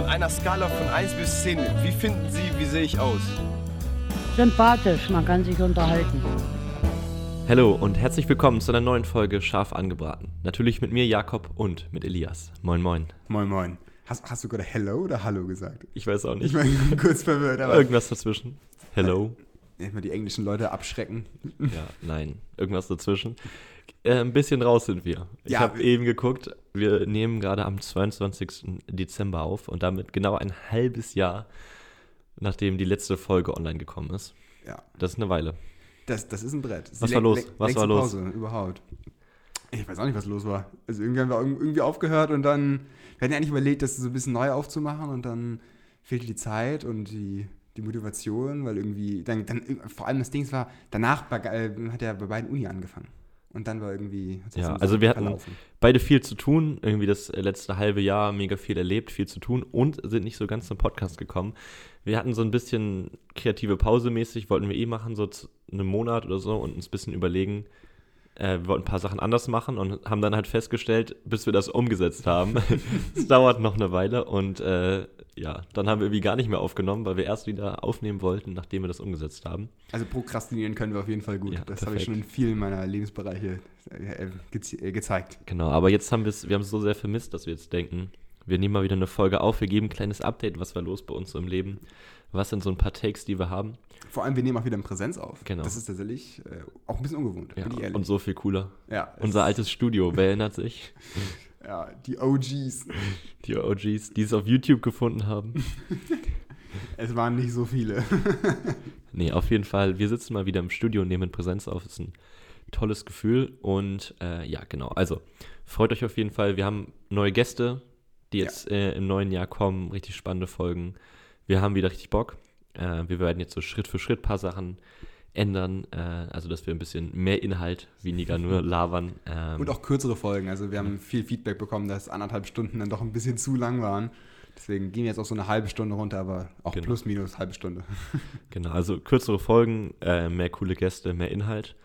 Von einer Skala von 1 bis 10, wie finden Sie, wie sehe ich aus? Sympathisch, man kann sich unterhalten. Hallo und herzlich willkommen zu einer neuen Folge Scharf angebraten. Natürlich mit mir Jakob und mit Elias. Moin moin. Moin moin. Hast, hast du gerade Hello oder Hallo gesagt? Ich weiß auch nicht. Ich bin kurz verwirrt, aber Irgendwas dazwischen. Hello. Mal die englischen Leute abschrecken. Ja, nein. Irgendwas dazwischen. Äh, ein bisschen raus sind wir. Ich Ja. habe eben geguckt, wir nehmen gerade am 22. Dezember auf und damit genau ein halbes Jahr, nachdem die letzte Folge online gekommen ist. Ja, Das ist eine Weile. das, das ist ein Brett. Das Was war los? Was war los? Pause überhaupt. Ich weiß auch nicht, was los war. Also irgendwie haben wir irg- irgendwie aufgehört und dann, wir hatten ja eigentlich überlegt, das so ein bisschen neu aufzumachen und dann fehlte die Zeit und die, die Motivation, weil irgendwie, dann, dann vor allem das Ding war, danach bei, äh, hat er bei beiden Uni angefangen. Und dann war irgendwie, Ja, so also wir hatten- verlaufen. Beide viel zu tun, irgendwie das letzte halbe Jahr mega viel erlebt, viel zu tun und sind nicht so ganz zum Podcast gekommen. Wir hatten so ein bisschen kreative Pause mäßig, wollten wir eh machen, so zu einem Monat oder so und uns ein bisschen überlegen. Äh, wir wollten ein paar Sachen anders machen und haben dann halt festgestellt, bis wir das umgesetzt haben, es dauert noch eine Weile und äh, ja, dann haben wir irgendwie gar nicht mehr aufgenommen, weil wir erst wieder aufnehmen wollten, nachdem wir das umgesetzt haben. Also prokrastinieren können wir auf jeden Fall gut. Ja, das habe ich schon in vielen meiner Lebensbereiche äh, geze- äh, gezeigt. Genau, aber jetzt haben wir es, wir haben es so sehr vermisst, dass wir jetzt denken, wir nehmen mal wieder eine Folge auf, wir geben ein kleines Update, was war los bei uns so im Leben, was sind so ein paar Takes, die wir haben. Vor allem, wir nehmen auch wieder in Präsenz auf. Genau. Das ist tatsächlich äh, auch ein bisschen ungewohnt, Ja, bin ich ehrlich. und so viel cooler. ja, Unser altes Studio, wer erinnert sich? Ja, die OGs. Die OGs, die es auf YouTube gefunden haben. Es waren nicht so viele. Nee, auf jeden Fall, wir sitzen mal wieder im Studio und nehmen Präsenz auf. Das ist ein tolles Gefühl und äh, ja, genau. Also, freut euch auf jeden Fall. Wir haben neue Gäste, die Ja. jetzt äh, im neuen Jahr kommen. Richtig spannende Folgen. Wir haben wieder richtig Bock. Äh, wir werden jetzt so Schritt für Schritt ein paar Sachen ändern. Äh, also, dass wir ein bisschen mehr Inhalt, weniger nur labern. Ähm, Und auch kürzere Folgen. Also wir haben viel Feedback bekommen, dass anderthalb Stunden dann doch ein bisschen zu lang waren. Deswegen gehen wir jetzt auf so eine halbe Stunde runter, aber auch Genau. plus minus halbe Stunde. Genau, also kürzere Folgen, äh, mehr coole Gäste, mehr Inhalt.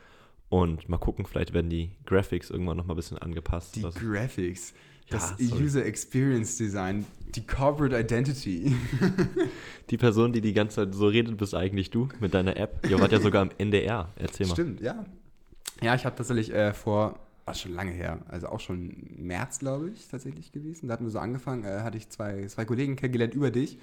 Und mal gucken, vielleicht werden die Graphics irgendwann noch mal ein bisschen angepasst. Die Das- Graphics, das Ja. User Experience Design, die Corporate Identity. Die Person, die die ganze Zeit so redet, bist eigentlich du mit deiner App. Ihr wart ja sogar am NDR. Erzähl mal. Stimmt, ja. Ja, ich habe tatsächlich äh, vor, was schon lange her, also auch schon März, glaube ich, tatsächlich gewesen. Da hatten wir so angefangen, äh, hatte ich zwei, zwei Kollegen kennengelernt über dich.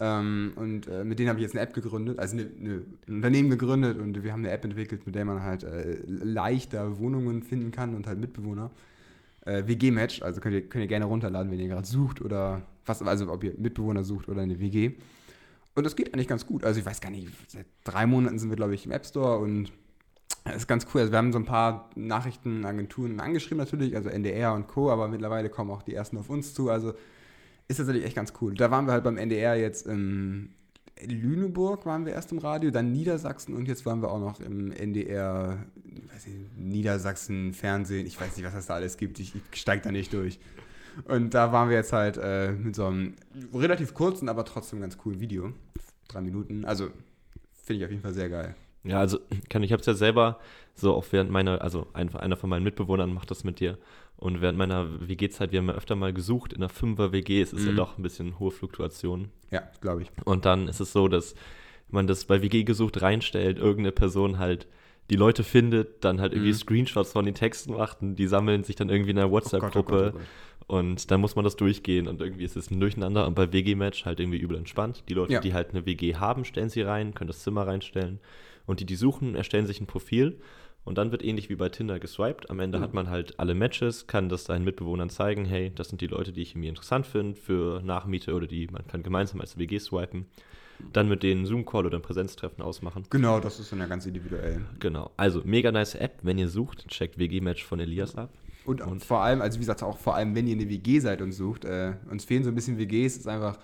Ähm, und äh, mit denen habe ich jetzt eine App gegründet, also eine, eine, ein Unternehmen gegründet und wir haben eine App entwickelt, mit der man halt äh, leichter Wohnungen finden kann und halt Mitbewohner. Äh, WG-Match, also könnt ihr, könnt ihr gerne runterladen, wenn ihr gerade sucht oder was, also ob ihr Mitbewohner sucht oder eine WG. Und das geht eigentlich ganz gut. Also ich weiß gar nicht, seit drei Monaten sind wir, glaube ich, im App Store und das ist ganz cool. Also wir haben so ein paar Nachrichtenagenturen angeschrieben natürlich, also NDR und Co., aber mittlerweile kommen auch die ersten auf uns zu. Also ist tatsächlich echt ganz cool. Da waren wir halt beim NDR jetzt in Lüneburg waren wir erst im Radio, dann Niedersachsen und jetzt waren wir auch noch im NDR, nicht, Niedersachsen, Fernsehen, ich weiß nicht, was es da alles gibt, ich, ich steige da nicht durch. Und da waren wir jetzt halt äh, mit so einem relativ kurzen, aber trotzdem ganz coolen Video. Drei Minuten. Also finde ich auf jeden Fall sehr geil. Ja, also kann, ich habe es ja selber so auch während meiner, also einfach einer von meinen Mitbewohnern macht das mit dir. Und während meiner WG-Zeit, wir haben ja öfter mal gesucht in einer Fünfer-WG, es ist ja Mhm. doch ein bisschen hohe Fluktuation. Ja, glaube ich. Und dann ist es so, dass man das bei WG gesucht reinstellt, irgendeine Person halt die Leute findet, dann halt irgendwie Mhm. Screenshots von den Texten macht und die sammeln sich dann irgendwie in einer Oh oh Gott, WhatsApp-Gruppe oh Gott. und dann muss man das durchgehen und irgendwie ist es ein Durcheinander und bei WG-Match halt irgendwie übel entspannt. Die Leute, Ja. die halt eine WG haben, stellen sie rein, können das Zimmer reinstellen und die, die suchen, erstellen sich ein Profil und dann wird ähnlich wie bei Tinder geswiped. Am Ende Mhm. hat man halt alle Matches, kann das seinen Mitbewohnern zeigen, hey, das sind die Leute, die ich irgendwie interessant finde für Nachmiete oder die man kann gemeinsam als WG swipen. Dann mit denen Zoom-Call oder ein Präsenztreffen ausmachen. Genau, das ist dann ja ganz individuell. Genau. Also, mega nice App. Wenn ihr sucht, checkt WG-Match von Elias ab. Und, Und- vor allem, also wie gesagt, auch vor allem, wenn ihr eine WG seid und sucht, äh, uns fehlen so ein bisschen WGs, ist einfach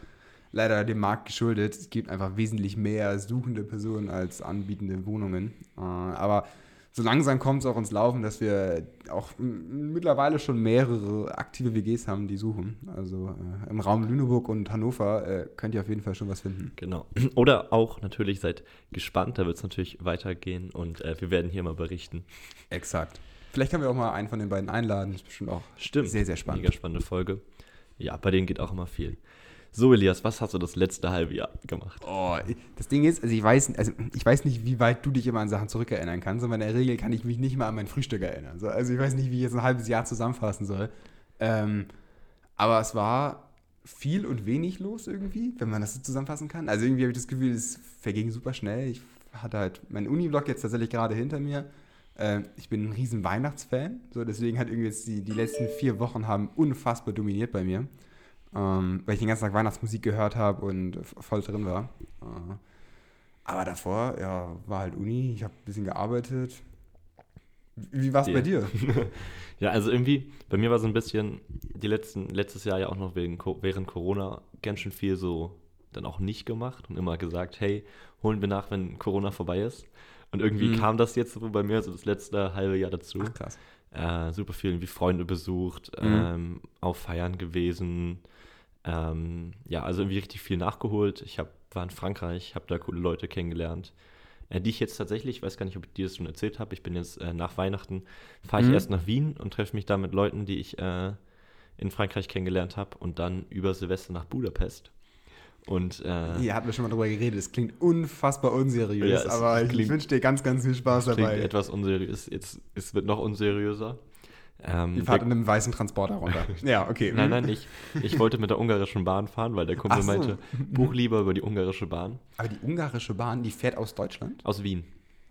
leider dem Markt geschuldet. Es gibt einfach wesentlich mehr suchende Personen als anbietende Wohnungen. Äh, aber so langsam kommt es auch ins Laufen, dass wir auch mittlerweile schon mehrere aktive WGs haben, die suchen. Also äh, im Raum Lüneburg und Hannover äh, könnt ihr auf jeden Fall schon was finden. Genau. Oder auch natürlich seid gespannt, da wird es natürlich weitergehen und äh, wir werden hier mal berichten. Exakt. Vielleicht können wir auch mal einen von den beiden einladen. Das ist bestimmt auch Stimmt. sehr, sehr spannend. Mega spannende Folge. Ja, bei denen geht auch immer viel. So, Elias, was hast du das letzte halbe Jahr gemacht? Oh, das Ding ist, also ich weiß, also ich weiß nicht, wie weit du dich immer an Sachen zurückerinnern kannst, aber in der Regel kann ich mich nicht mal an mein Frühstück erinnern. So, also ich weiß nicht, wie ich jetzt ein halbes Jahr zusammenfassen soll. Ähm, aber es war viel und wenig los irgendwie, wenn man das so zusammenfassen kann. Also irgendwie habe ich das Gefühl, es verging super schnell. Ich hatte halt meinen Uni-Blog jetzt tatsächlich gerade hinter mir. Ähm, ich bin ein riesen Weihnachtsfan, so deswegen hat irgendwie jetzt die, die letzten vier Wochen haben unfassbar dominiert bei mir, ähm, weil ich den ganzen Tag Weihnachtsmusik gehört habe und voll drin war. Äh, aber davor, ja, war halt Uni, ich habe ein bisschen gearbeitet. Wie war es bei dir? Ja, also irgendwie, bei mir war so ein bisschen die letzten, letztes Jahr ja auch noch wegen, während Corona ganz schön viel so dann auch nicht gemacht und immer gesagt, hey, holen wir nach, wenn Corona vorbei ist. Und irgendwie Mhm. kam das jetzt so bei mir so das letzte halbe Jahr dazu. Ach, krass. Äh, super viel irgendwie Freunde besucht, Mhm. ähm, auf Feiern gewesen. Ähm, ja, also irgendwie richtig viel nachgeholt. Ich hab, war in Frankreich, habe da coole Leute kennengelernt, äh, die ich jetzt tatsächlich, ich weiß gar nicht, ob ich dir das schon erzählt habe, ich bin jetzt äh, nach Weihnachten, fahre ich Mhm. erst nach Wien und treffe mich da mit Leuten, die ich äh, in Frankreich kennengelernt habe und dann über Silvester nach Budapest. Und äh, Hier hatten wir schon mal drüber geredet. Es klingt unfassbar unseriös, Ja, aber ich klingt- wünsche dir ganz, ganz viel Spaß klingt dabei. etwas unseriös, jetzt es wird noch unseriöser. Ähm, Ihr fahrt in einem weißen Transporter runter. ja, okay. Nein, nein, ich, ich wollte mit der ungarischen Bahn fahren, weil der Kumpel Ach so. meinte, buch lieber über die ungarische Bahn Aber die ungarische Bahn, die fährt aus Deutschland? aus Wien.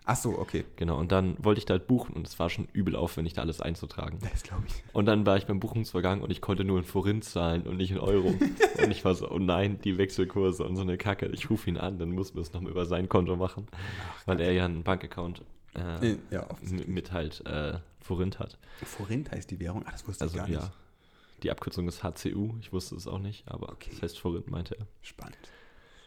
Ach so, okay. Genau, und dann wollte ich da halt buchen und es war schon übel aufwendig, da alles einzutragen. Das glaube ich. Und dann war ich beim Buchungsvorgang und ich konnte nur in Forint zahlen und nicht in Euro. und ich war so, oh nein, die Wechselkurse und so eine Kacke. Ich rufe ihn an, dann muss man es nochmal über sein Konto machen, weil er ja einen Bankaccount äh, Ja, offensichtlich. mit, mit halt äh, Forint hat. Forint heißt die Währung? Ah, das wusste Also ich gar nicht. ja, die Abkürzung ist HCU, ich wusste es auch nicht, aber Okay. das heißt Forint, meinte er. Spannend.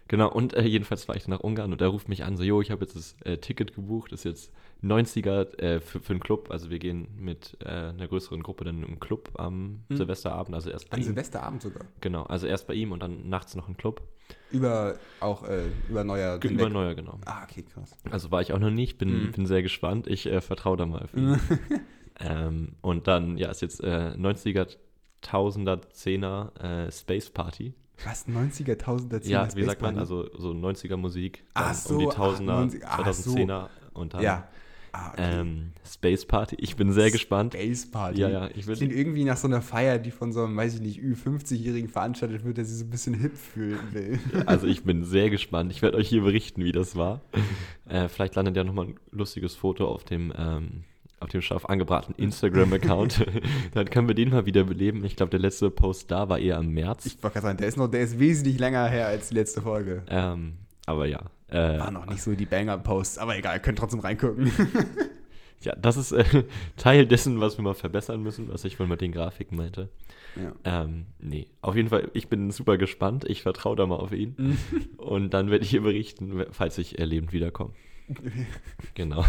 Genau, und äh, jedenfalls war ich dann nach Ungarn und er ruft mich an, so, jo, ich habe jetzt das äh, Ticket gebucht, das ist jetzt 90er äh, für, für einen Club, also wir gehen mit äh, einer größeren Gruppe dann im Club am Hm. Silvesterabend, also erst bei An ihm. Silvesterabend sogar. Genau, also erst bei ihm und dann nachts noch ein Club. Über auch äh, über neuer Über hinweg. Neuer, genau. Ah, okay, krass. Also war ich auch noch nicht, bin, Mhm. bin sehr gespannt, ich äh, vertraue da mal auf ihn. ähm, und dann, ja, ist jetzt äh, 90er, Tausender, Zehner Space Party. Was? 90er, 1000er, 10er Ja, wie Space sagt man, also so 90er Musik, Ach so, um die ach, Tausender, 90 ach so. 2010er und dann Ja. Ah, okay. ähm, Space Party. Ich bin sehr gespannt. Space Party. Ja, ja, ich will- Klingt irgendwie nach so einer Feier, die von so einem, weiß ich nicht, Ü50-Jährigen veranstaltet wird, der sich so ein bisschen hip fühlen will. Also ich bin sehr gespannt. Ich werde euch hier berichten, wie das war. Äh, vielleicht landet ja nochmal ein lustiges Foto auf dem, ähm, auf dem scharf angebratenen Instagram-Account. Dann können wir den mal wieder beleben. Ich glaube, der letzte Post da war eher im März. Ich wollte gerade sagen, der ist, noch, der ist wesentlich länger her als die letzte Folge. Ähm, aber ja. Äh, War noch nicht so die Banger-Posts, aber egal, könnt trotzdem reingucken. ja, das ist äh, Teil dessen, was wir mal verbessern müssen, was ich wohl mit den Grafiken meinte. ja. Ähm, nee, auf jeden Fall, ich bin super gespannt. Ich vertraue da mal auf ihn. Und dann werde ich hier berichten, falls ich äh, lebend wiederkomme. Genau.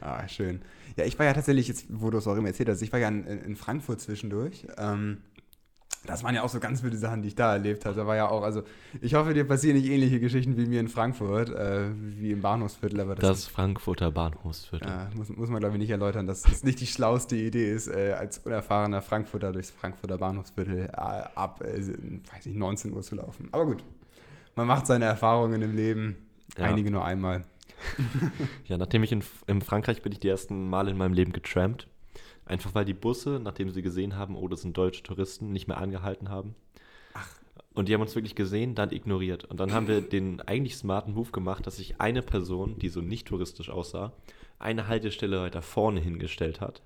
Ah, schön. Ja, ich war ja tatsächlich, jetzt, wo du es auch immer erzählt hast, ich war ja in, in Frankfurt zwischendurch. Ähm, das waren ja auch so ganz wilde Sachen, die ich da erlebt habe. Da war ja auch, also ich hoffe, dir passieren nicht ähnliche Geschichten wie mir in Frankfurt, äh, wie im Bahnhofsviertel, aber das, Das Frankfurter Bahnhofsviertel. äh, muss, muss man, glaube ich, nicht erläutern, dass es nicht die schlauste Idee ist, äh, als unerfahrener Frankfurter durchs Frankfurter Bahnhofsviertel äh, ab, äh, weiß ich, 19 Uhr zu laufen. Aber gut, man macht seine Erfahrungen im Leben, Ja. einige nur einmal. Ja, nachdem ich in, in Frankreich bin ich die ersten Mal in meinem Leben getrampt. Einfach weil die Busse, nachdem sie gesehen haben, oh, das sind deutsche Touristen, nicht mehr angehalten haben. Und die haben uns wirklich gesehen, dann ignoriert. Und dann haben wir den eigentlich smarten Move gemacht, dass sich eine Person, die so nicht touristisch aussah, eine Haltestelle weiter vorne hingestellt hat.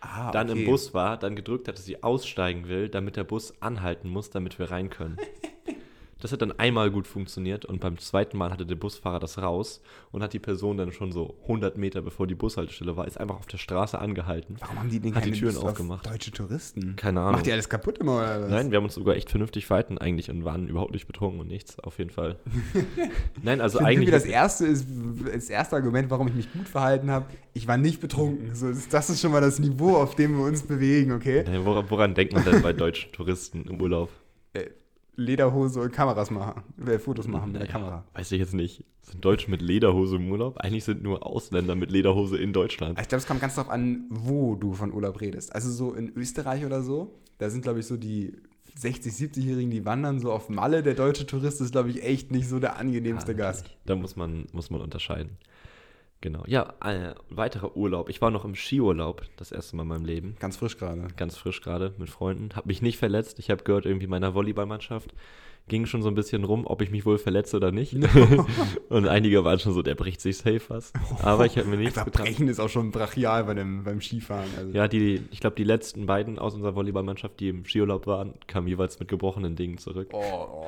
Ah, dann okay. im Bus war, dann gedrückt hat, dass sie aussteigen will, damit der Bus anhalten muss, damit wir rein können. Das hat dann einmal gut funktioniert und beim zweiten Mal hatte der Busfahrer das raus und hat die Person dann schon so 100 Meter bevor die Bushaltestelle war, ist einfach auf der Straße angehalten. Warum haben die denn Hat die Türen Lust aufgemacht. Deutsche Touristen. Keine Ahnung. Macht die alles kaputt immer oder was? Nein, wir haben uns sogar echt vernünftig verhalten eigentlich und waren überhaupt nicht betrunken und nichts, auf jeden Fall. Nein, also Ich eigentlich. das erste ist, das erste Argument, warum ich mich gut verhalten habe, ich war nicht betrunken. So, das- das ist schon mal das Niveau, auf dem wir uns bewegen, okay? Nein, woran, woran denkt man denn bei deutschen Touristen im Urlaub? Lederhose und Kameras machen, äh, Fotos machen mit der Naja, Kamera. Weiß ich jetzt nicht. Sind Deutsche mit Lederhose im Urlaub? Eigentlich sind nur Ausländer mit Lederhose in Deutschland. Ich glaube, es kommt ganz darauf an, wo du von Urlaub redest. Also so in Österreich oder so, da sind, glaube ich, so die 60, 70-Jährigen, die wandern so auf Malle. Der deutsche Tourist ist, glaube ich, echt nicht so der angenehmste Ja, Gast. natürlich. Da muss man, muss man unterscheiden. Genau. Ja, äh, weiterer Urlaub. Ich war noch im Skiurlaub das erste Mal in meinem Leben. Ganz frisch gerade. Ganz frisch gerade mit Freunden. Hab mich nicht verletzt. Ich habe gehört, irgendwie meiner Volleyballmannschaft ging schon so ein bisschen rum, ob ich mich wohl verletze oder nicht. Und einige waren schon so, der bricht sich safe was. Aber ich habe mir nichts getan. brechen ist auch schon brachial bei dem, beim Skifahren. Also. Ja, die, ich glaube, die letzten beiden aus unserer Volleyballmannschaft, die im Skiurlaub waren, kamen jeweils mit gebrochenen Dingen zurück. Oh, oh.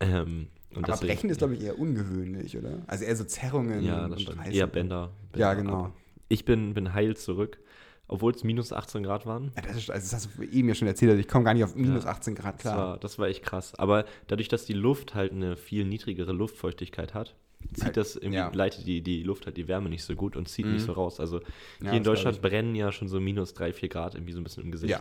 Ähm, und Aber deswegen- brechen ist, glaube ich, eher ungewöhnlich, oder? Also eher so Zerrungen Ja, und das stimmt. Reißen. Eher Bänder. Ja, Bänder genau. ab. Ich bin, bin heil zurück, obwohl es minus 18 Grad waren. Ja, das, ist, also das hast du eben ja schon erzählt, also ich komme gar nicht auf minus Ja. 18 Grad Das klar. war, das war echt krass. Aber dadurch, dass die Luft halt eine viel niedrigere Luftfeuchtigkeit hat, zieht Halt, das irgendwie, ja. leitet die, die Luft halt die Wärme nicht so gut und zieht Mhm. nicht so raus. Also Ja, hier in das Deutschland brennen ja schon so minus 3, 4 Grad irgendwie so ein bisschen im Gesicht. Ja.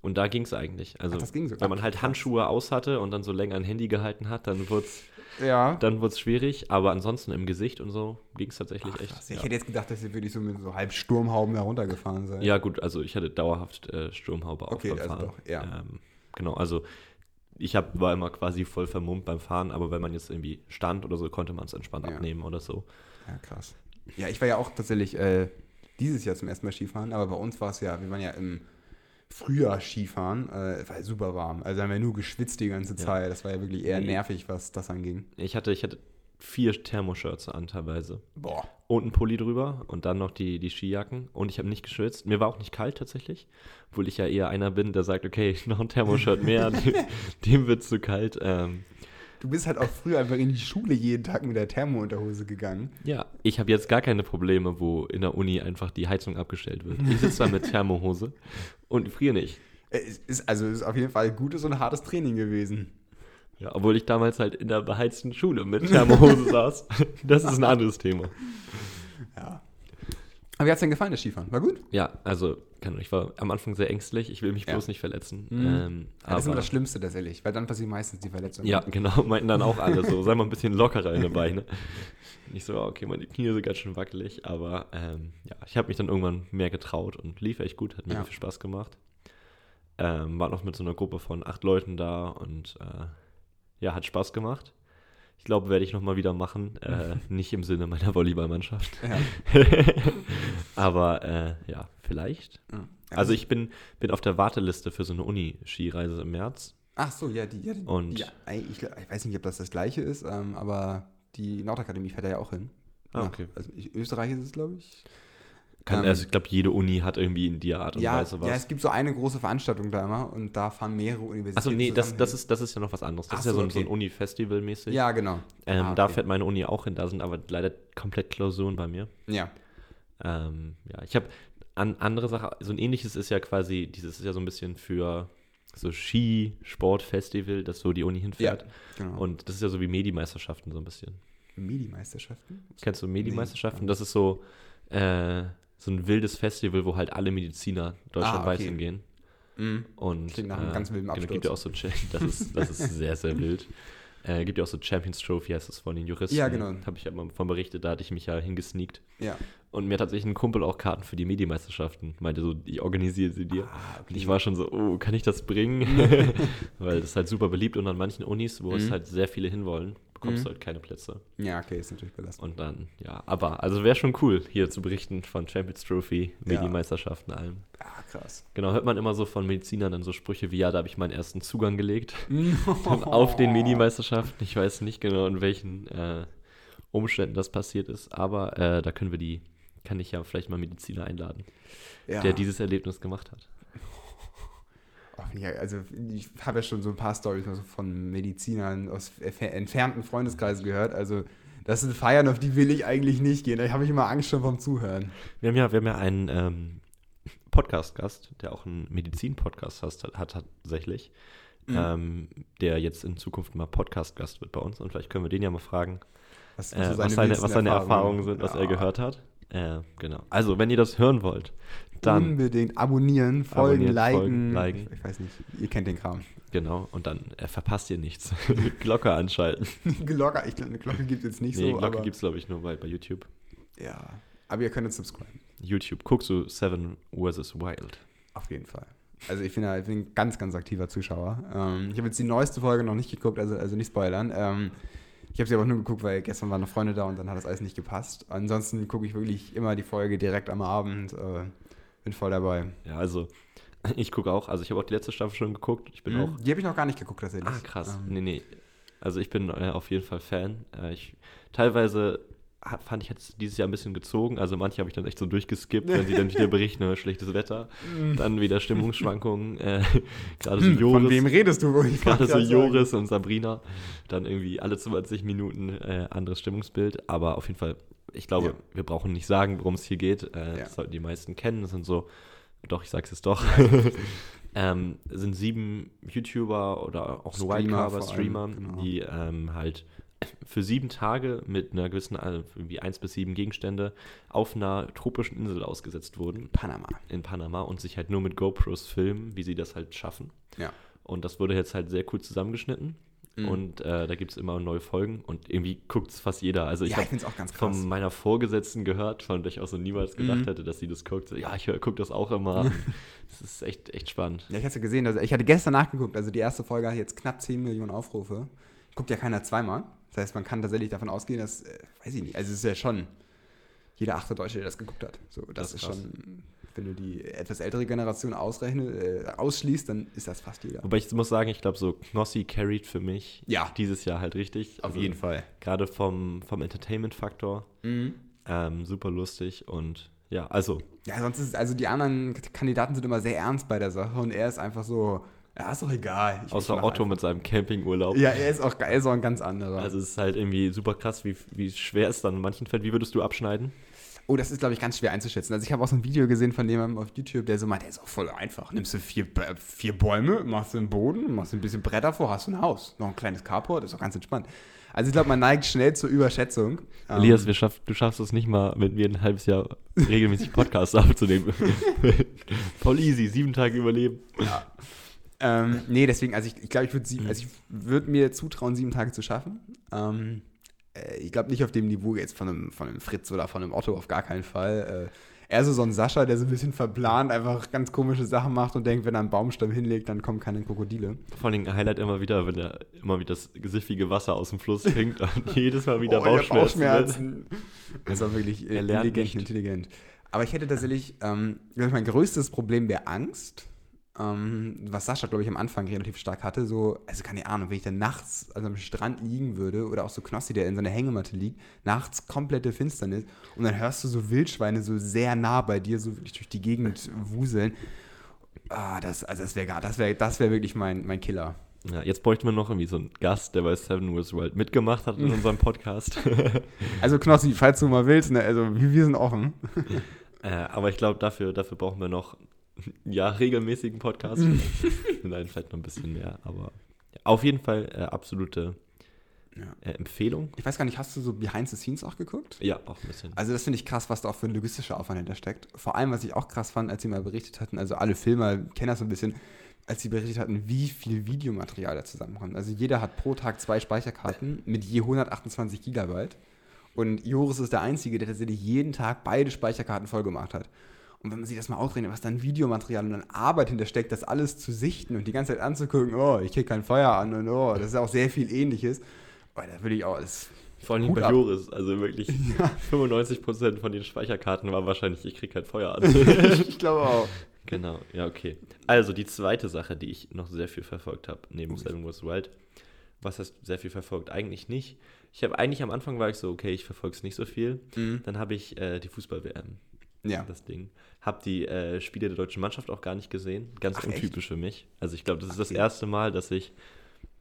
Und da ging es eigentlich. Also Ach, das ging sogar. wenn man halt. Handschuhe aus hatte und dann so länger ein Handy gehalten hat, dann wurde es Ja. dann schwierig. Aber ansonsten im Gesicht und so ging es tatsächlich Ach, echt. krass. Ich ja. hätte jetzt gedacht, dass ihr wirklich so mit so halb Sturmhauben da runtergefahren seid. Ja, gut, also ich hatte dauerhaft äh, Sturmhaube auf Okay, beim also Fahren. doch, ja. Ähm, genau, also ich hab, war immer quasi voll vermummt beim Fahren, aber wenn man jetzt irgendwie stand oder so, konnte man es entspannt Ja. abnehmen oder so. Ja, krass. Ja, ich war ja auch tatsächlich äh, dieses Jahr zum ersten Mal Skifahren, aber bei uns war es ja, wir waren ja im Frühjahr Skifahren, äh, war ja super warm. Also haben wir nur geschwitzt die ganze Ja. Zeit. Das war ja wirklich eher nervig, was das anging. Ich hatte, ich hatte vier Thermoshirts an teilweise. Boah. Und ein Pulli drüber und dann noch die, die Skijacken. Und ich habe nicht geschwitzt. Mir war auch nicht kalt tatsächlich. Obwohl ich ja eher einer bin, der sagt, okay, noch ein Thermoshirt mehr, dem, dem wird zu kalt. Ähm, Du bist halt auch früher einfach in die Schule jeden Tag mit der Thermounterhose gegangen. Ja, ich habe jetzt gar keine Probleme, wo in der Uni einfach die Heizung abgestellt wird. Ich sitze da mit Thermohose und friere nicht. Äh, Es ist, also es ist auf jeden Fall ein gutes und hartes Training gewesen. Ja, obwohl ich damals halt in der beheizten Schule mit Thermohose saß. Das ist ein anderes Thema. Ja. Aber wie hat es denn gefallen, das Skifahren? War gut? Ja, also, Ahnung, ich war am Anfang sehr ängstlich. Ich will mich Ja. bloß nicht verletzen. Mhm. Ähm, Ja, das ist immer das Schlimmste tatsächlich, weil dann passiert meistens die Verletzung. ja, genau, meinten dann auch alle so, sei mal ein bisschen lockerer in den Beine. Ich so, okay, meine Knie sind ganz schön wackelig, aber ähm, ja, ich habe mich dann irgendwann mehr getraut und lief echt gut, hat mir Ja. viel Spaß gemacht. Ähm, war noch mit so einer Gruppe von acht Leuten da und äh, ja, hat Spaß gemacht. Ich glaube, werde ich nochmal wieder machen. Äh, nicht im Sinne meiner Volleyballmannschaft. Ja. Aber äh, ja, vielleicht. Ja. Also ich bin, bin auf der Warteliste für so eine Uni-Skireise im März. Ach so, ja, die. Ja, die Und- ja, ich, ich weiß nicht, ob das das gleiche ist, ähm, aber die Nordakademie fährt da ja auch hin. Ah, okay. Also ich, Österreich ist es, glaube ich. Kann, Ähm, also ich glaube, jede Uni hat irgendwie in der Art und Ja, Weise was. ja, es gibt so eine große Veranstaltung da immer und da fahren mehrere Universitäten. Achso, nee, das, das, ist, das ist ja noch was anderes. Das Ach ist ja so, ein- so ein okay. Uni-Festival mäßig. Ja, genau. Ähm, Ah, Da okay. fährt meine Uni auch hin, da sind aber leider komplett Klausuren bei mir. Ja. Ähm, ja, ich habe an andere Sache, so ein ähnliches ist ja quasi, dieses ist ja so ein bisschen für so Ski-Sport-Festival, das so die Uni hinfährt. Genau. Und das ist ja so wie Medi-Meisterschaften so ein bisschen. Medi-Meisterschaften? Kennst du Medi-Meisterschaften? Nee. Das ist so, äh, so ein wildes Festival, wo halt alle Mediziner deutschlandweit Ah, okay. hingehen. Mhm. Und, Klingt nach einem ganz wilden genau, Absturz. gibt ja auch so, das ist, das ist sehr, sehr wild. Äh, gibt ja auch so Champions Trophy, heißt das von den Juristen. Ja, genau. Habe ich ja mal von berichtet, da hatte ich mich ja hingesneakt. Ja. Und mir hat tatsächlich ein Kumpel auch Karten für die Medi-Meisterschaften. Meinte so, ich organisiere sie dir. Ah, Und ich war schon so, oh, kann ich das bringen? Weil das ist halt super beliebt und an manchen Unis, wo es Mhm. halt sehr viele hinwollen, bekommst Mhm. halt keine Plätze. Ja, okay, ist natürlich belastend. Und dann, ja, aber, also wäre schon cool, hier zu berichten von Champions Trophy, Ja. Medi-Meisterschaften, allem. Ah, krass. Genau, hört man immer so von Medizinern dann so Sprüche wie, ja, da habe ich meinen ersten Zugang gelegt. Auf den Medi-Meisterschaften. Ich weiß nicht genau, in welchen äh, Umständen das passiert ist, aber äh, da können wir die, kann ich ja vielleicht mal Mediziner einladen, Ja. der dieses Erlebnis gemacht hat. Ja, also ich habe ja schon so ein paar Storys von Medizinern aus entfernten Freundeskreisen gehört. Also das sind Feiern, auf die will ich eigentlich nicht gehen. Da habe ich immer Angst schon vom Zuhören. Wir haben ja, wir haben ja einen ähm, Podcast-Gast, der auch einen Medizin-Podcast hat, hat tatsächlich, Mhm. ähm, der jetzt in Zukunft mal Podcast-Gast wird bei uns. Und vielleicht können wir den ja mal fragen, Was, äh, was, seine, was seine Erfahrungen sind, was er gehört hat. Äh, genau. Also, wenn ihr das hören wollt, dann, Unbedingt abonnieren, folgen, liken. folgen, liken. Ich, ich weiß nicht, ihr kennt den Kram. genau, und dann äh, verpasst ihr nichts. Glocke anschalten. Glocke, ich glaube, eine Glocke gibt es jetzt nicht nee, so. Glocke gibt es, glaube ich, nur bei, bei YouTube. Ja, aber ihr könnt uns subscriben. YouTube, guckst du Seven vs. Wild. Auf jeden Fall. Also ich bin, ja, ich bin ein ganz, ganz aktiver Zuschauer. Ähm, ich habe jetzt die neueste Folge noch nicht geguckt, also, also nicht spoilern. Ähm, ich habe sie aber nur geguckt, weil gestern waren noch Freunde da und dann hat das alles nicht gepasst. Ansonsten gucke ich wirklich immer die Folge direkt am Abend. Äh, bin voll dabei. Ja, also ich gucke auch, also ich habe auch die letzte Staffel schon geguckt. Ich bin auch. Die habe ich noch gar nicht geguckt tatsächlich. Ah, krass. Ähm, Nee, nee. Also ich bin äh, auf jeden Fall Fan. Äh, ich, teilweise ha- fand ich jetzt dieses Jahr ein bisschen gezogen. Also manche habe ich dann echt so durchgeskippt, wenn sie dann wieder berichten, äh, schlechtes Wetter. Dann wieder Stimmungsschwankungen. Äh, Gerade so Hm, Von wem Joris. redest du? Ich Gerade so gerade sagen. Joris und Sabrina. Dann irgendwie alle 20 Minuten äh, anderes Stimmungsbild. Aber auf jeden Fall, ich glaube, Ja. wir brauchen nicht sagen, worum es hier geht. Äh, Ja. Das sollten die meisten kennen. Das sind so, doch, ich sag's jetzt doch. ähm, sind sieben YouTuber oder auch nur Streamer Wildcover vor allem, Streamer, genau. die ähm, halt für sieben Tage mit einer gewissen, also irgendwie eins bis sieben Gegenstände auf einer tropischen Insel ausgesetzt wurden Panama. in Panama und sich halt nur mit GoPros filmen, wie sie das halt schaffen. Ja. Und das wurde jetzt halt sehr cool zusammengeschnitten. Mhm. Und äh, da gibt es immer neue Folgen und irgendwie guckt es fast jeder. Also ich ja, habe von meiner Vorgesetzten gehört, von der ich auch so niemals gedacht Mhm. hätte, dass sie das guckt. Ja, ich gucke das auch immer. das ist echt, echt spannend. Ja, ich hatte gesehen, also ich hatte gestern nachgeguckt, also die erste Folge hat jetzt knapp 10 Millionen Aufrufe. Guckt ja keiner zweimal. Das heißt, man kann tatsächlich davon ausgehen, dass, äh, weiß ich nicht, also es ist ja schon jeder achte Deutsche, der das geguckt hat. So, das, Das ist ist schon, wenn du die etwas ältere Generation ausrechne, äh, ausschließt, dann ist das fast jeder. Wobei ich muss sagen, ich glaube, so Knossi carried für mich Ja. dieses Jahr halt richtig. Auf Also jeden Fall. Gerade vom, vom Entertainment-Faktor. Mhm. Ähm, super lustig und ja, also Ja, sonst ist, also die anderen Kandidaten sind immer sehr ernst bei der Sache und er ist einfach so, ja, ist doch egal. Ich- außer Otto einfach. mit seinem Campingurlaub. Ja, er ist auch, er ist auch ein ganz anderer. Also es ist halt irgendwie super krass, wie, wie schwer es dann in manchen Fällen. Wie würdest du abschneiden? Oh, das ist, glaube ich, ganz schwer einzuschätzen. Also ich habe auch so ein Video gesehen von jemandem auf YouTube, der so meint, der ist auch voll einfach. Nimmst du vier, vier Bäume, machst du einen Boden, machst du ein bisschen Bretter vor, hast du ein Haus. Noch ein kleines Carport, ist auch ganz entspannt. Also ich glaube, man neigt schnell zur Überschätzung. Elias, Ähm, wir schaff, du schaffst es nicht mal, mit mir ein halbes Jahr regelmäßig Podcasts aufzunehmen. Voll easy, sieben Tage überleben. ähm, nee, deswegen, also ich, ich glaube, ich würde also würd mir zutrauen, sieben Tage zu schaffen. Ähm, äh, ich glaube nicht auf dem Niveau jetzt von einem, von einem Fritz oder von einem Otto, auf gar keinen Fall. Äh, eher so, so ein Sascha, der so ein bisschen verplant einfach ganz komische Sachen macht und denkt, wenn er einen Baumstamm hinlegt, dann kommen keine Krokodile. Vor allem Highlight immer wieder, wenn er immer wieder das siffige Wasser aus dem Fluss trinkt und jedes Mal wieder Oh, Bauchschmerzen. Bauchschmerzen. Das war wirklich lernt intelligent, nicht. intelligent. Aber ich hätte tatsächlich, ähm, ich, mein größtes Problem wäre Angst. Ähm, was Sascha, glaube ich, am Anfang relativ stark hatte. So, also keine Ahnung, wenn ich dann nachts also am Strand liegen würde oder auch so Knossi, der in seiner Hängematte liegt, nachts komplette Finsternis und dann hörst du so Wildschweine so sehr nah bei dir, so wirklich durch die Gegend wuseln. Ah, das, also das wäre das wäre das wär wirklich mein, mein Killer. Ja, jetzt bräuchte man noch irgendwie so einen Gast, der bei Seven Wars World mitgemacht hat in unserem Podcast. Also Knossi, falls du mal willst, ne, also wir, wir sind offen. äh, aber ich glaube, dafür, dafür brauchen wir noch ja, regelmäßigen Podcast. Nein, vielleicht noch ein bisschen mehr, aber auf jeden Fall äh, absolute Ja. äh, Empfehlung. Ich weiß gar nicht, hast du so Behind the Scenes auch geguckt? Ja, auch ein bisschen. Also das finde ich krass, was da auch für ein logistischer Aufwand hintersteckt. Vor allem, was ich auch krass fand, als sie mal berichtet hatten, also alle Filmer kennen das so ein bisschen, als sie berichtet hatten, wie viel Videomaterial da zusammenkommt. Also jeder hat pro Tag zwei Speicherkarten mit je 128 Gigabyte. Und Joris ist der Einzige, der tatsächlich jeden Tag beide Speicherkarten voll gemacht hat. Und wenn man sich das mal ausrechnet, was dann Videomaterial und dann Arbeit hintersteckt, das alles zu sichten und die ganze Zeit anzugucken, oh, ich kriege kein Feuer an und oh, das ist auch sehr viel ähnliches. Oh, da würde ich auch, das Vor allem bei ab. Joris, also wirklich 95% von den Speicherkarten war wahrscheinlich, ich krieg kein Feuer an. ich glaube auch. genau, ja, okay. Also die zweite Sache, die ich noch sehr viel verfolgt habe, neben Ui. Seven Wars Wild, was heißt sehr viel verfolgt? Eigentlich nicht. Ich habe eigentlich am Anfang war ich so, okay, ich verfolge es nicht so viel. Mhm. Dann habe ich äh, die Fußball-WM, Ja. das Ding. Habe die äh, Spiele der deutschen Mannschaft auch gar nicht gesehen. Ganz Ach, echt? untypisch für mich. Also ich glaube, das ist das erste Mal, dass ich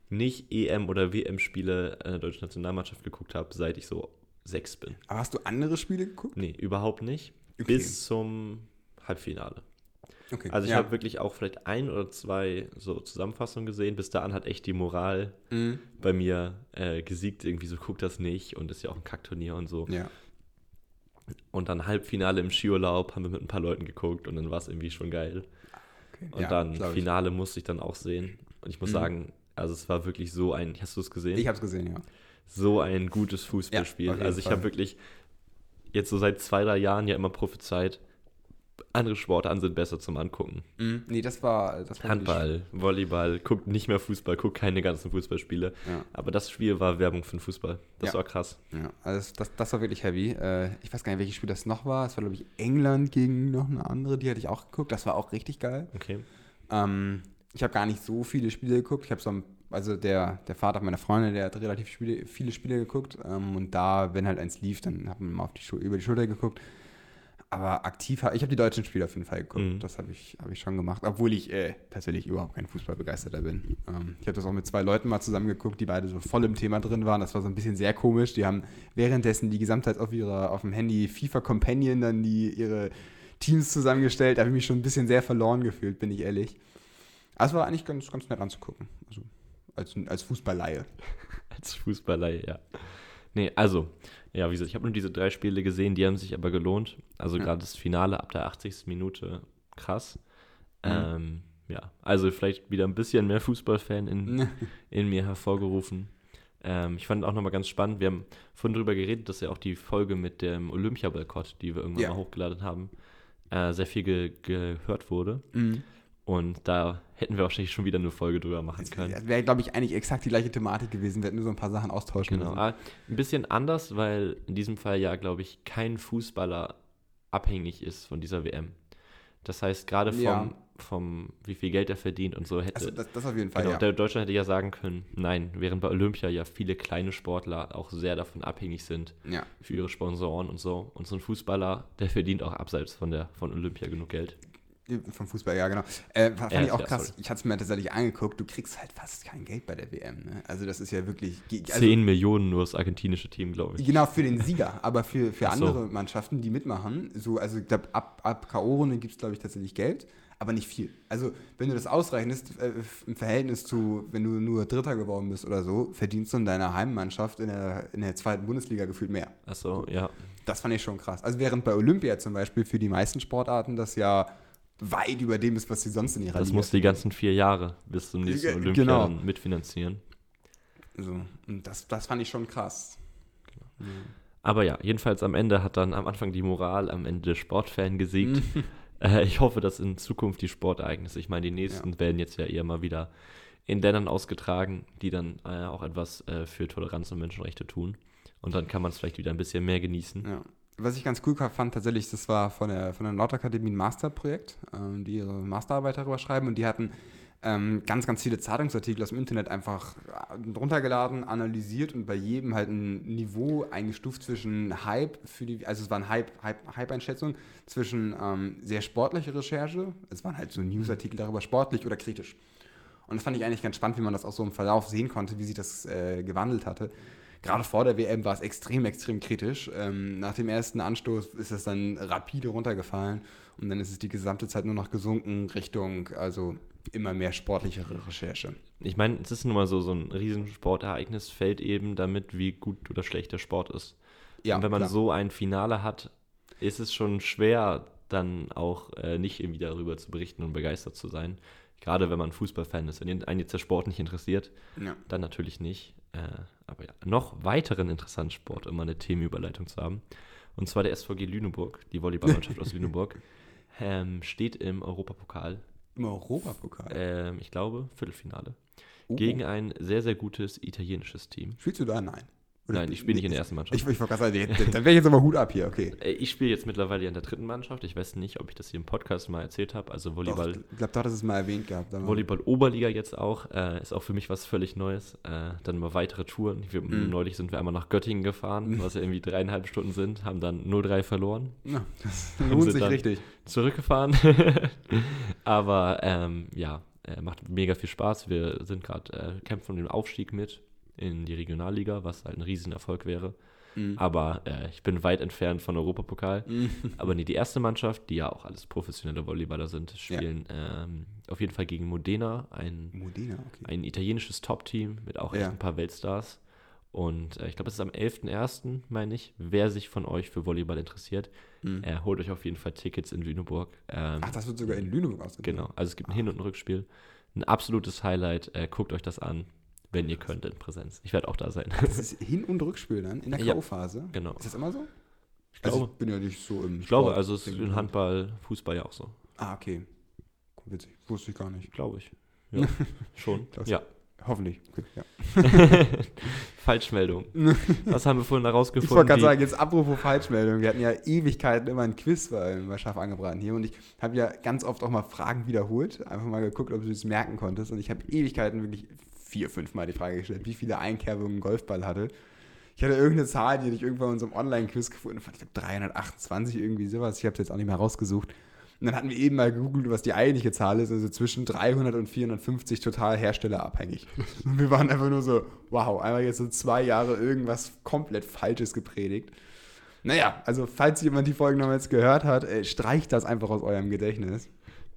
nicht EM- oder WM-Spiele einer deutschen Nationalmannschaft geguckt habe, seit ich so sechs bin. Aber hast du andere Spiele geguckt? Nee, überhaupt nicht. Okay. Bis zum Halbfinale. Okay. Also ich ja. habe wirklich auch vielleicht ein oder zwei so Zusammenfassungen gesehen. Bis dahin hat echt die Moral Mhm. bei mir äh, gesiegt. Irgendwie so, guck das nicht und ist ja auch ein Kackturnier und so. Ja. Und dann Halbfinale im Skiurlaub haben wir mit ein paar Leuten geguckt und dann war es irgendwie schon geil. Okay. Und ja, dann. Finale musste ich dann auch sehen. Und ich muss Mhm. sagen, also es war wirklich so ein, hast du es gesehen? Ich habe es gesehen, ja. so ein gutes Fußballspiel. Ja, also ich habe wirklich jetzt so seit zwei, drei Jahren ja immer prophezeit, andere Sportarten sind besser zum Angucken. Mhm. Nee, das war. Das war Handball, Volleyball, guckt nicht mehr Fußball, guckt keine ganzen Fußballspiele. Ja. Aber das Spiel war Werbung für den Fußball. Das Ja. war krass. Ja, also das, das war wirklich heavy. Äh, ich weiß gar nicht, welches Spiel das noch war. Es war, glaube ich, England gegen noch eine andere, die hatte ich auch geguckt. Das war auch richtig geil. Okay. Ähm, ich habe gar nicht so viele Spiele geguckt. Ich habe so, ein- also der, der Vater meiner Freundin, der hat relativ Spiele, viele Spiele geguckt. Ähm, und da, wenn halt eins lief, dann hat man mal auf die Schul über die Schulter geguckt. Aber aktiv, ich habe die deutschen Spiele auf jeden Fall geguckt. Mhm. Das habe ich, hab ich schon gemacht. Obwohl ich äh, tatsächlich überhaupt kein Fußballbegeisterter bin. Ähm, ich habe das auch mit zwei Leuten mal zusammen geguckt, die beide so voll im Thema drin waren. Das war so ein bisschen sehr komisch. Die haben währenddessen die Gesamtheit auf ihrer, auf dem Handy FIFA Companion dann die, ihre Teams zusammengestellt. Da habe ich mich schon ein bisschen sehr verloren gefühlt, bin ich ehrlich. Aber es war eigentlich ganz, ganz nett anzugucken. Also als, als Fußballleihe. Als Fußballer, ja. Nee, also, ja, wie gesagt, ich habe nur diese drei Spiele gesehen, die haben sich aber gelohnt. Also Ja. gerade das Finale ab der 80. Minute, krass. Mhm. Ähm, ja, also vielleicht wieder ein bisschen mehr Fußballfan in, in mir hervorgerufen. Ähm, ich fand auch nochmal ganz spannend, wir haben vorhin drüber geredet, dass ja auch die Folge mit dem Olympia-Boykott, die wir irgendwann Ja. mal hochgeladen haben, äh, sehr viel ge gehört wurde. Mhm. Und da hätten wir wahrscheinlich schon wieder eine Folge drüber machen können. Das wäre, glaube ich, eigentlich exakt die gleiche Thematik gewesen. Wir hätten nur so ein paar Sachen austauschen Genau, müssen. ah, ein bisschen anders, weil in diesem Fall ja, glaube ich, kein Fußballer abhängig ist von dieser WM. Das heißt, gerade vom, Ja. vom, wie viel Geld er verdient und so hätte, Also das, das auf jeden Fall, genau, ja. der Deutschland hätte ja sagen können, nein, während bei Olympia ja viele kleine Sportler auch sehr davon abhängig sind ja. für ihre Sponsoren und so. Und so ein Fußballer, der verdient auch abseits von der von Olympia genug Geld. Vom Fußball, ja, genau. Äh, fand Ja, ich auch ja, krass. sorry. Ich hatte es mir tatsächlich angeguckt. Du kriegst halt fast kein Geld bei der WM. Ne? Also, das ist ja wirklich. Also, 10 Millionen nur das argentinische Team, glaube ich. Genau, für den Sieger, aber für, für Ach so. andere Mannschaften, die mitmachen, so, also ich glaube, ab, ab K.O.-Runde gibt es, glaube ich, tatsächlich Geld, aber nicht viel. Also, wenn du das ausrechnest, äh, im Verhältnis zu, wenn du nur Dritter geworden bist oder so, verdienst du in deiner Heimmannschaft in der, in der zweiten Bundesliga gefühlt mehr. Achso, ja. Das fand ich schon krass. Also, während bei Olympia zum Beispiel für die meisten Sportarten das ja weit über dem ist, was sie sonst in ihrer Das Liga muss die ganzen vier Jahre bis zum nächsten Ge- Olympia genau. mitfinanzieren. So, und das, das fand ich schon krass. Aber ja, jedenfalls am Ende hat dann am Anfang die Moral, am Ende der Sportfan gesiegt. äh, ich hoffe, dass in Zukunft die Sportereignisse, ich meine, die nächsten werden jetzt ja eher mal wieder in Ländern ausgetragen, die dann äh, auch etwas äh, für Toleranz und Menschenrechte tun. Und dann kann man es vielleicht wieder ein bisschen mehr genießen. Ja. Was ich ganz cool fand, tatsächlich, das war von der, von der Nordakademie ein Masterprojekt, ähm, die ihre Masterarbeit darüber schreiben und die hatten ähm, ganz, ganz viele Zeitungsartikel aus dem Internet einfach äh, runtergeladen, analysiert und bei jedem halt ein Niveau eingestuft zwischen Hype für die, also es war eine Hype, Hype, Hype-Einschätzung zwischen ähm, sehr sportliche Recherche, es waren halt so Newsartikel darüber, sportlich oder kritisch. Und das fand ich eigentlich ganz spannend, wie man das auch so im Verlauf sehen konnte, wie sich das äh, gewandelt hatte. Gerade vor der WM war es extrem, extrem kritisch. Ähm, nach dem ersten Anstoß ist es dann rapide runtergefallen und dann ist es die gesamte Zeit nur noch gesunken Richtung, also immer mehr sportlichere Recherche. Ich meine, es ist nun mal so, so ein Riesensportereignis fällt eben damit, wie gut oder schlecht der Sport ist. Ja, und wenn man klar. so ein Finale hat, ist es schon schwer, dann auch äh, nicht irgendwie darüber zu berichten und begeistert zu sein. Gerade wenn man Fußballfan ist. Wenn einen jetzt der Sport nicht interessiert, Ja. dann natürlich nicht. Äh, aber ja, noch weiteren interessanten Sport, um mal eine Themenüberleitung zu haben. Und zwar der SVG Lüneburg, die Volleyballmannschaft aus Lüneburg, ähm, steht im Europapokal, Im Europapokal. ähm, ich glaube, Viertelfinale, Oh. gegen ein sehr, sehr gutes italienisches Team. Spielst du da? Nein. Oder- Nein, ich spiele nicht in der ersten Mannschaft. Ich, ich gerade sagen, dann wäre ich jetzt aber Hut ab hier, okay. Äh, Ich spiele jetzt mittlerweile in der dritten Mannschaft. Ich weiß nicht, ob ich das hier im Podcast mal erzählt habe. Also Doch, Volleyball, ich glaube, du hattest es mal erwähnt gehabt. aber- Volleyball Oberliga jetzt auch. Äh, ist auch für mich was völlig Neues. Äh, dann mal weitere Touren. Wir, Mhm. Neulich sind wir einmal nach Göttingen gefahren, was ja irgendwie dreieinhalb Stunden sind, haben dann 0-3 verloren. Ja, das lohnt sich richtig. Zurückgefahren. Aber ähm, ja, äh, macht mega viel Spaß. Wir sind gerade, äh, kämpfen um den Aufstieg mit in die Regionalliga, was halt ein Riesenerfolg wäre. Mhm. Aber äh, ich bin weit entfernt von Europapokal. Mhm. Aber nee, die erste Mannschaft, die ja auch alles professionelle Volleyballer sind, spielen ähm, auf jeden Fall gegen Modena, ein, Modena, okay. ein italienisches Top-Team mit auch Ja. echt ein paar Weltstars. Und äh, ich glaube, es ist am 11.01., meine ich. Wer sich von euch für Volleyball interessiert, Mhm. äh, holt euch auf jeden Fall Tickets in Lüneburg. Ähm, Ach, das wird sogar in Lüneburg ausgetragen. genau, also es gibt ein Hin- und ein Rückspiel. Ein absolutes Highlight. Äh, guckt euch das an, wenn ihr könnt in Präsenz. Ich werde auch da sein. Das ist Hin- und Rückspiel dann in der Ja. K.O.-Phase. genau. Ist das immer so? Ich Also glaube, ich bin ja nicht so im ich glaube Sport- also es ist in. Handball, Fußball ja auch so. Ah, okay. Witzig. Wusste ich gar nicht. Glaube ich. Ja, schon. Klasse. Ja. Hoffentlich. Okay, ja. Falschmeldung. Was haben wir vorhin Ich herausgefunden? wollte gerade sagen, jetzt apropos Falschmeldung. Wir hatten ja Ewigkeiten immer ein Quiz bei, bei Scharf angebraten hier und ich habe ja ganz oft auch mal Fragen wiederholt. Einfach mal geguckt, ob du es merken konntest. Und ich habe Ewigkeiten wirklich vier, fünf Mal die Frage gestellt, wie viele Einkerbungen ein Golfball hatte. Ich hatte irgendeine Zahl, die ich irgendwann in unserem Online-Quiz gefunden. Ich glaube 328 irgendwie sowas. Ich habe es jetzt auch nicht mehr rausgesucht. Und dann hatten wir eben mal gegoogelt, was die eigentliche Zahl ist. Also zwischen 300 und 450 total herstellerabhängig. Und wir waren einfach nur so, wow, einmal jetzt so zwei Jahre irgendwas komplett Falsches gepredigt. Naja, also falls jemand die Folgen noch gehört hat, äh, streicht das einfach aus eurem Gedächtnis.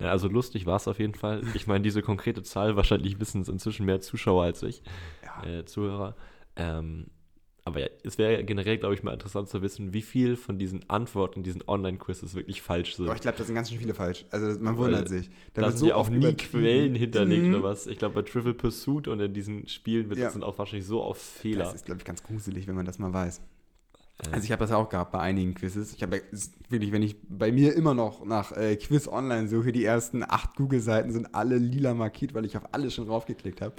Ja, also lustig war es auf jeden Fall. Ich meine, diese konkrete Zahl, wahrscheinlich wissen es inzwischen mehr Zuschauer als ich, Ja. äh, Zuhörer. Ähm, aber ja, es wäre generell, glaube ich, mal interessant zu wissen, wie viel von diesen Antworten, diesen Online-Quizzes wirklich falsch sind. Aber ich glaube, das sind ganz schön viele falsch. Also man wundert sich. da sind ja auch oft nie. Quellen hinterlegt Mhm. oder was. Ich glaube, bei Trivial Pursuit und in diesen Spielen wird Ja. das sind auch wahrscheinlich so auf Fehler. Das ist, glaube ich, ganz gruselig, wenn man das mal weiß. Äh, Also ich habe das auch gehabt bei einigen Quizzes. Ich habe wirklich, wenn ich bei mir immer noch nach äh, Quiz online suche, die ersten acht Google-Seiten sind alle lila markiert, weil ich auf alles schon draufgeklickt habe.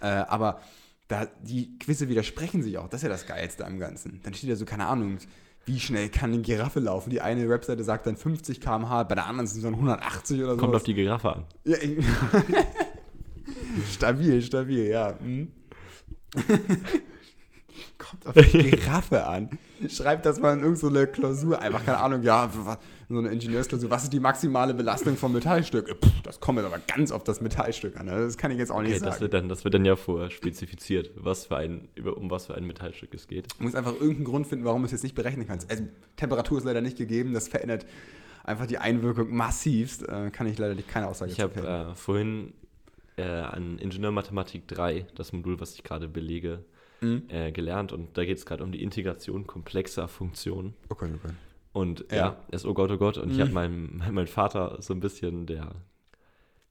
Äh, aber da, die Quizze widersprechen sich auch. Das ist ja das Geilste am Ganzen. Dann steht ja so, keine Ahnung, wie schnell kann eine Giraffe laufen? Die eine Webseite sagt dann 50 km/h, bei der anderen sind es dann 180 oder so. Kommt auf die Giraffe an. Ja, stabil, stabil, ja. Hm. Kommt auf die Giraffe an. Schreibt das mal in irgendeine Klausur. Einfach, keine Ahnung, ja, so eine Ingenieursklausur. Was ist die maximale Belastung vom Metallstück? Pff, das kommt jetzt aber ganz auf das Metallstück an. ne? Das kann ich jetzt auch Okay, nicht das sagen. wird, dann, das wird dann ja vorher spezifiziert, was für ein, um was für ein Metallstück es geht. Du musst einfach irgendeinen Grund finden, warum du es jetzt nicht berechnen kannst. Also, Temperatur ist leider nicht gegeben. Das verändert einfach die Einwirkung massivst. Äh, kann ich leider nicht- keine Aussage Ich habe äh, vorhin äh, an Ingenieurmathematik 3, das Modul, was ich gerade belege, Mhm. äh, gelernt und da geht es gerade um die Integration komplexer Funktionen. Oh Gott. Und ja, Ja. es oh Gott, oh Gott. Und ich Mhm. habe meinem mein Vater so ein bisschen, der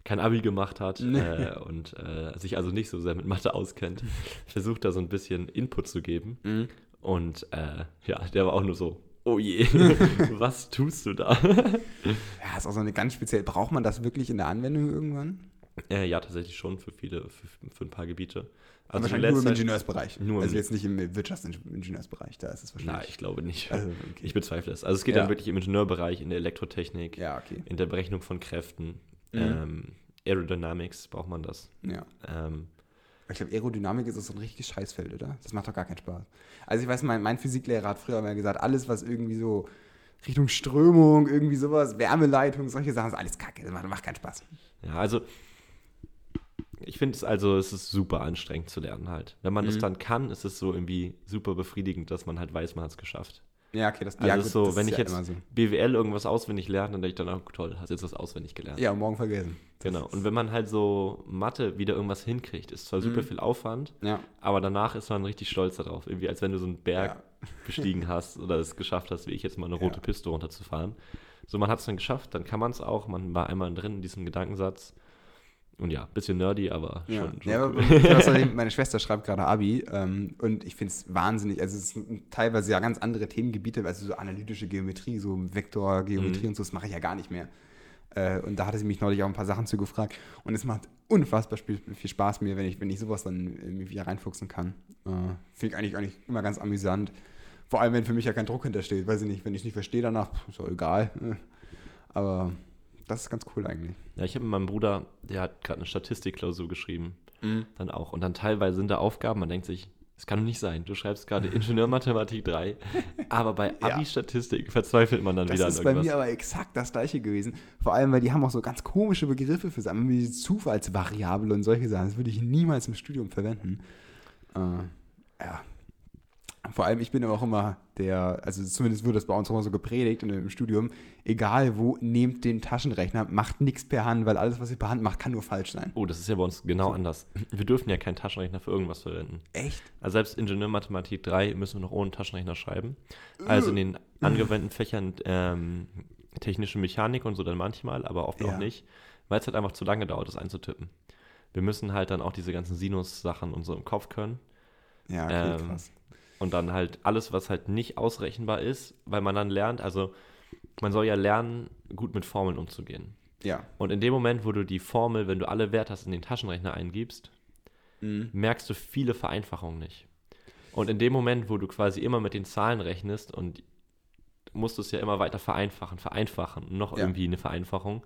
kein Abi gemacht hat Nee. äh, und äh, sich also nicht so sehr mit Mathe auskennt, versucht da so ein bisschen Input zu geben. Mhm. Und äh, ja, der war auch nur so, oh je, was tust du da? Ja, ist auch so eine ganz speziell. Braucht man das wirklich in der Anwendung irgendwann? Äh, ja, tatsächlich schon für viele, für, für ein paar Gebiete. Also wahrscheinlich nur im Ingenieursbereich. Nur also jetzt nicht im Wirtschaftsingenieursbereich, da ist es Nein, wahrscheinlich. ich glaube nicht. Also, okay. Ich bezweifle es. Also es geht Ja. dann wirklich im Ingenieurbereich, in der Elektrotechnik, ja, okay. in der Berechnung von Kräften, Mhm. ähm, Aerodynamics braucht man das. Ja. Ähm, Ich glaube, Aerodynamik ist so ein richtiges Scheißfeld, oder? Das macht doch gar keinen Spaß. Also ich weiß, mein, mein Physiklehrer hat früher mal gesagt, alles, was irgendwie so Richtung Strömung, irgendwie sowas, Wärmeleitung, solche Sachen, ist alles kacke. Das macht, macht keinen Spaß. ja, also ich finde es also, es ist super anstrengend zu lernen halt. Wenn man es Mhm. dann kann, ist es so irgendwie super befriedigend, dass man halt weiß, man hat es geschafft. Ja, okay, das, Also ja, ist so, das wenn ist ich ja jetzt so. BWL irgendwas auswendig lerne, dann denke ich dann, oh toll, hast jetzt was auswendig gelernt. Ja, morgen vergessen. Das Genau. Und wenn man halt so Mathe wieder irgendwas hinkriegt, ist zwar super Mhm. viel Aufwand, Ja, aber danach ist man richtig stolz darauf. Irgendwie, als wenn du so einen Berg Ja. bestiegen hast oder es geschafft hast, wie ich jetzt mal eine rote. Piste runterzufahren. So, man hat es dann geschafft, dann kann man es auch. Man war einmal drin in diesem Gedankensatz. Und ja, bisschen nerdy, aber Ja, schon. schon ja aber cool. außerdem, meine Schwester schreibt gerade Abi ähm, und ich finde es wahnsinnig, also es sind teilweise ja ganz andere Themengebiete, also so analytische Geometrie, so Vektorgeometrie Mhm. und so, das mache ich ja gar nicht mehr. Äh, und da hatte sie mich neulich auch ein paar Sachen zu gefragt und es macht unfassbar viel, viel Spaß mir, wenn ich, wenn ich sowas dann irgendwie wieder reinfuchsen kann. Äh, finde ich eigentlich, eigentlich immer ganz amüsant. Vor allem, wenn für mich ja kein Druck hintersteht, weiß ich nicht, wenn ich nicht verstehe danach, ist doch egal. Äh, Aber das ist ganz cool eigentlich. Ja, ich habe mit meinem Bruder, der hat gerade eine Statistikklausur geschrieben. Dann auch. Und dann teilweise sind da Aufgaben, man denkt sich, es kann doch nicht sein. Du schreibst gerade Ingenieurmathematik 3, aber bei Ja. Abi-Statistik verzweifelt man dann Das wieder ist an bei irgendwas. mir aber exakt das gleiche gewesen. Vor allem, weil die haben auch so ganz komische Begriffe für Sachen, wie Zufallsvariable und solche Sachen. Das würde ich niemals im Studium verwenden. Äh, ja. Vor allem, ich bin aber auch immer der, also zumindest wird das bei uns immer so gepredigt in, im Studium, egal wo, nehmt den Taschenrechner, macht nichts per Hand, weil alles, was ihr per Hand macht, kann nur falsch sein. Oh, das ist ja bei uns genau anders. Wir dürfen ja keinen Taschenrechner für irgendwas verwenden. Echt? Also selbst Ingenieurmathematik 3 müssen wir noch ohne Taschenrechner schreiben. Also in den angewandten Fächern ähm, technische Mechanik und so dann manchmal, aber oft Ja. auch nicht, weil es halt einfach zu lange dauert, das einzutippen. Wir müssen halt dann auch diese ganzen Sinus-Sachen und so im Kopf können. Ja, okay, Ähm, krass. Und dann halt alles, was halt nicht ausrechenbar ist, weil man dann lernt, also man soll ja lernen, gut mit Formeln umzugehen. Ja. Und in dem Moment, wo du die Formel, wenn du alle Werte hast, in den Taschenrechner eingibst, Mhm. merkst du viele Vereinfachungen nicht. Und in dem Moment, wo du quasi immer mit den Zahlen rechnest und musst du es ja immer weiter vereinfachen, vereinfachen, noch Ja. irgendwie eine Vereinfachung,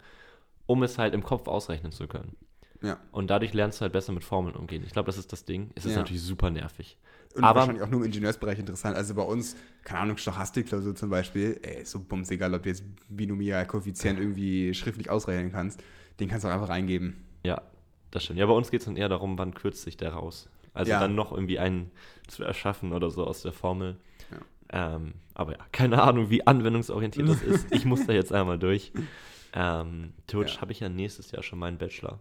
um es halt im Kopf ausrechnen zu können. Ja. Und dadurch lernst du halt besser mit Formeln umgehen. Ich glaube, das ist das Ding. Es ist Ja. natürlich super nervig. Und Aber- wahrscheinlich auch nur im Ingenieursbereich interessant. Also bei uns, keine Ahnung, Stochastikklausur zum Beispiel, ey, ist so bums egal, ob du jetzt binomial Koeffizient irgendwie schriftlich ausrechnen kannst. Den kannst du auch einfach reingeben. Ja, das stimmt. Ja, bei uns geht es dann eher darum, wann kürzt sich der raus. Also Ja. dann noch irgendwie einen zu erschaffen oder so aus der Formel. Ähm, aber ja, keine Ahnung, wie anwendungsorientiert das ist. Ich muss da jetzt einmal durch. Ähm, theoretisch Ja. habe ich ja nächstes Jahr schon meinen Bachelor.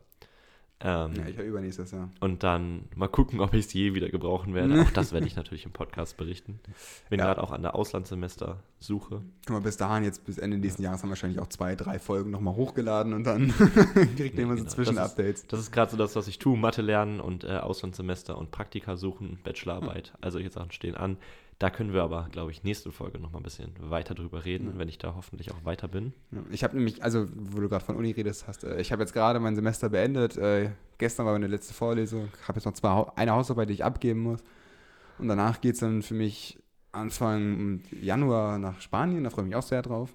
Ähm, Ja, ich habe übernächstes Jahr. und dann mal gucken, ob ich es je wieder gebrauchen werde. Auch das werde ich natürlich im Podcast berichten. Bin Ja. gerade auch an der Auslandssemester suche. Guck mal, bis dahin, jetzt bis Ende nächsten Jahres haben wir wahrscheinlich auch zwei, drei Folgen nochmal hochgeladen und dann kriegt ihr immer so genau. Zwischenupdates. Das ist gerade so das, was ich tue: Mathe lernen und äh, Auslandssemester und Praktika suchen, Bachelorarbeit. Also solche Sachen stehen an. Da können wir aber, glaube ich, nächste Folge noch mal ein bisschen weiter drüber reden, wenn ich da hoffentlich auch weiter bin. Ja, Ich habe nämlich, also wo du gerade von Uni redest, hast, äh, ich habe jetzt gerade mein Semester beendet. Äh, gestern war meine letzte Vorlesung. Ich habe jetzt noch zwei, eine Hausarbeit, die ich abgeben muss. Und danach geht es dann für mich Anfang Januar nach Spanien. Da freue ich mich auch sehr drauf.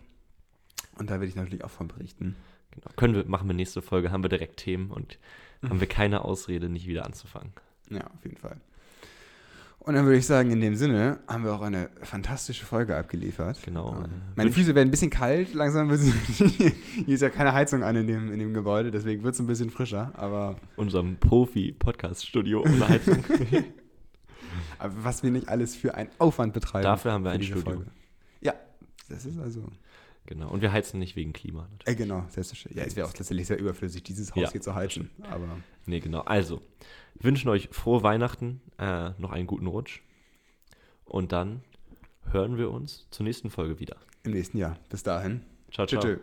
Und da werde ich natürlich auch von berichten. Genau. Können wir, machen wir nächste Folge, haben wir direkt Themen und haben wir keine Ausrede, nicht wieder anzufangen. Ja, auf jeden Fall. Und dann würde ich sagen, in dem Sinne haben wir auch eine fantastische Folge abgeliefert. Genau. Ja. Äh, Meine Füße werden ein bisschen kalt, langsam wird es. Hier ist ja keine Heizung an in dem, in dem Gebäude, deswegen wird es ein bisschen frischer. Aber, Unserem Profi-Podcast-Studio ohne Heizung. was wir nicht alles für einen Aufwand betreiben. Dafür haben wir ein Studio. Ja, das ist also. Genau. Und wir heizen nicht wegen Klima. natürlich. Äh, genau, selbstverständlich. Ja, es wäre auch tatsächlich sehr überflüssig, dieses Haus Ja, hier zu heizen. Aber Nee, genau. Also, wünschen euch frohe Weihnachten, äh, noch einen guten Rutsch. Und dann hören wir uns zur nächsten Folge wieder. im nächsten Jahr. Bis dahin. Ciao, Tschö, ciao. tschö.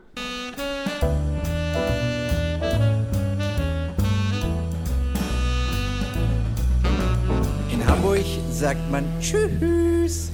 In Hamburg sagt man Tschüss.